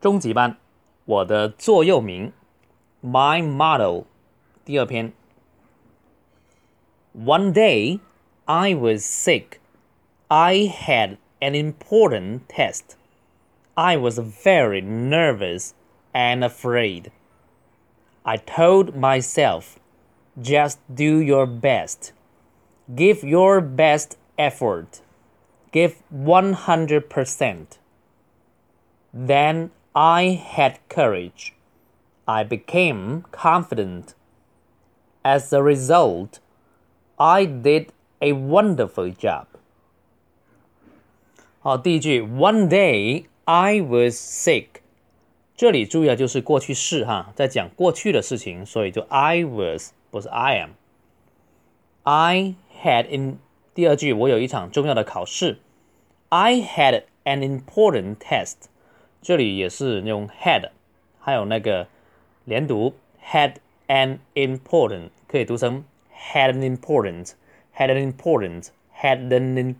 中级班，我的座右铭，My motto，第二篇。One day I was sick. I had an important test. I was very nervous and afraid. I told myself, just do your best. Give your best effort. Give 100%. Then I had courage. I became confident. As a result, I did a wonderful job. 好，第一句，One day I was sick。这里注意啊，就是过去式哈，在讲过去的事情，所以就 I was 不是 I am。I had in 第二句，我有一场重要的考试。I had an important test。 这里也是用 had，还有那个连读 had an important，可以读成 had an important，had an important，had an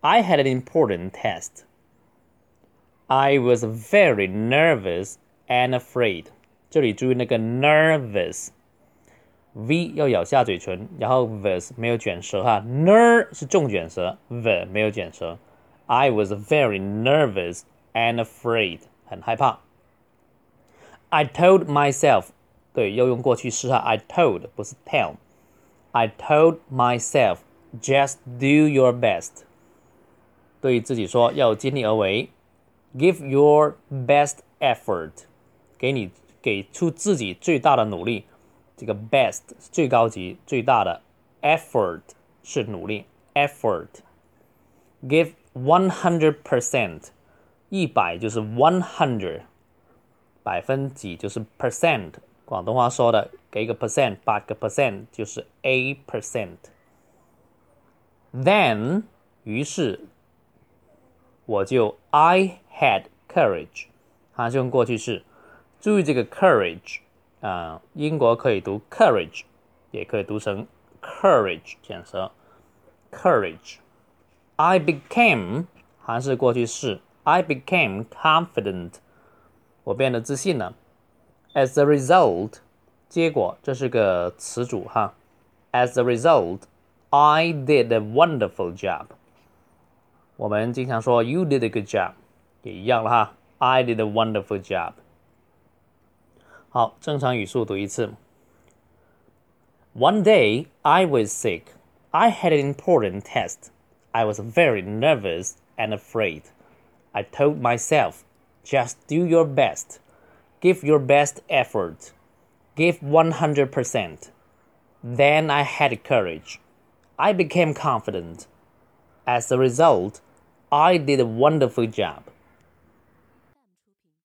I had an important test. I was very nervous and afraid. 这里注意那个 nervous，v 要咬下嘴唇，然后 was 没有卷舌哈，ner 是重卷舌，v 没有卷舌。I was very nervous and afraid，很害怕。I told myself，对，要用过去式哈，I told 不是 tell。I told myself just do your best，对自己说要尽力而为，give your best effort，给你给出自己最大的努力。这个 best 最高级最大的，effort 是努力，effort。Give one hundred percent。 一百就是 one hundred，百分几就是 percent，广东话说的给一个 percent，八个 percent 就是 a percent。Then，于是我就 I had courage，它是用过去式。注意这个 courage 啊，英国可以读 courage，也可以读成 courage，卷舌 courage。I became 还是过去式。 I became confident，我变得自信了。As a result，结果这是个词组哈。As a result，I did a wonderful job。我们经常说 You did a good job，也一样了哈。I did a wonderful job。好，正常语速读一次。One day I was sick. I had an important test. I was very nervous and afraid. I told myself, just do your best. Give your best effort. Give 100%. Then I had courage. I became confident. As a result, I did a wonderful job.